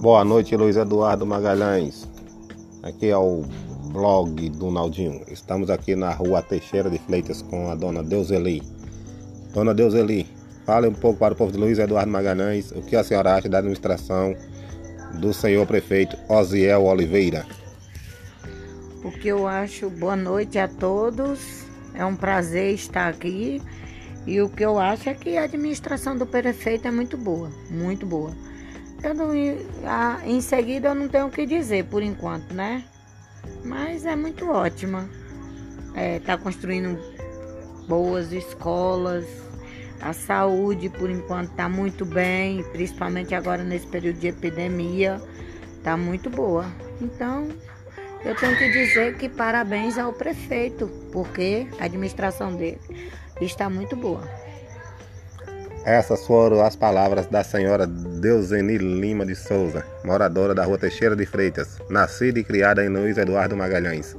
Boa noite, Luiz Eduardo Magalhães. Aqui é o blog do Naldinho. Estamos aqui na rua Teixeira de Fleitas com a dona Deuseli. Dona Deuseli, fale um pouco para o povo de Luiz Eduardo Magalhães o que a senhora acha da administração do senhor prefeito Osiel Oliveira. O que eu acho, boa noite a todos. É um prazer estar aqui. E o que eu acho é que a administração do prefeito é muito boa, muito boa. Eu não, a, em seguida eu não tenho o que dizer por enquanto, né? Mas é muito ótima. É, tá construindo boas escolas. A saúde por enquanto tá muito bem, principalmente agora nesse período de epidemia, tá muito boa. Então, eu tenho que dizer que parabéns ao prefeito, porque a administração dele está muito boa. Essas foram as palavras da senhora Deuseni Lima de Souza, moradora da rua Teixeira de Freitas, nascida e criada em Luiz Eduardo Magalhães.